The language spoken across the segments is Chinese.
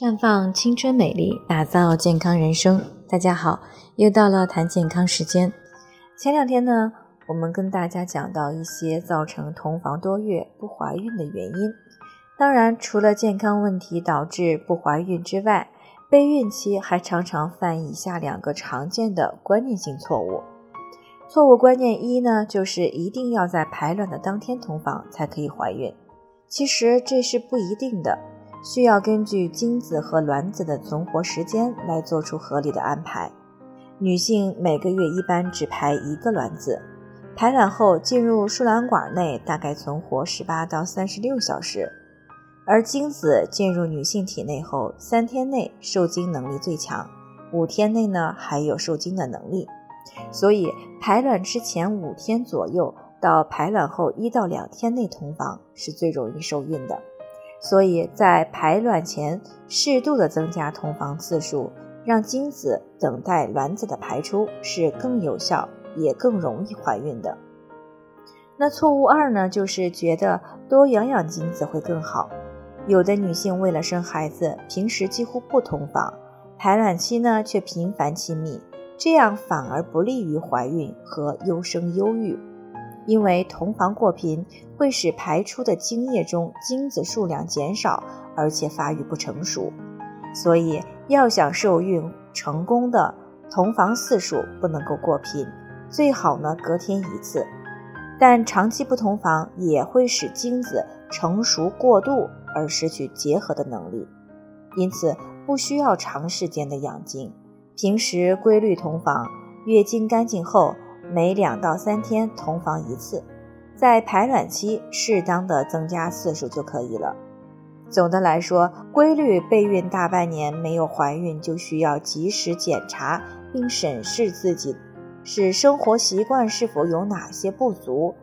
绽放青春美丽，打造健康人生。大家好，又到了谈健康时间。前两天呢，我们跟大家讲到一些造成同房多月不怀孕的原因。当然，除了健康问题导致不怀孕之外，备孕期还常常犯以下两个常见的观念性错误。错误观念一呢，就是一定要在排卵的当天同房才可以怀孕。其实这是不一定的。需要根据精子和卵子的存活时间来做出合理的安排。女性每个月一般只排一个卵子，排卵后进入输卵管内大概存活十八到三十六小时，而精子进入女性体内后，三天内受精能力最强，五天内呢还有受精的能力。所以排卵之前五天左右到排卵后一到两天内同房是最容易受孕的。所以在排卵前适度的增加同房次数，让精子等待卵子的排出是更有效也更容易怀孕的。那错误二呢，就是觉得多养养精子会更好。有的女性为了生孩子，平时几乎不同房，排卵期呢却频繁亲密，这样反而不利于怀孕和优生优育。因为同房过频会使排出的精液中精子数量减少，而且发育不成熟，所以要想受孕成功的同房次数不能够过频，最好呢隔天一次。但长期不同房也会使精子成熟过度而失去结合的能力，因此不需要长时间的养精，平时规律同房，月经干净后。每两到三天同房一次，在排卵期适当的增加次数就可以了。总的来说，规律备孕大半年没有怀孕，就需要及时检查并审视自己是生活习惯是否有哪些不足，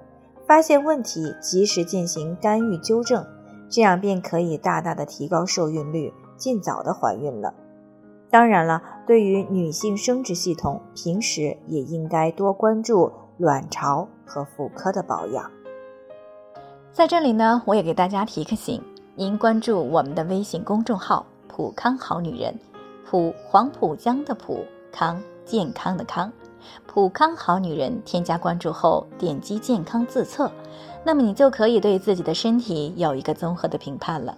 发现问题及时进行干预纠正，这样便可以大大的提高受孕率，尽早的怀孕了。当然了，对于女性生殖系统，平时也应该多关注卵巢和妇科的保养。在这里呢，我也给大家提个醒：您关注我们的微信公众号“普康好女人”，普黄浦江的普康健康的康，普康好女人。添加关注后，点击健康自测，那么你就可以对自己的身体有一个综合的评判了。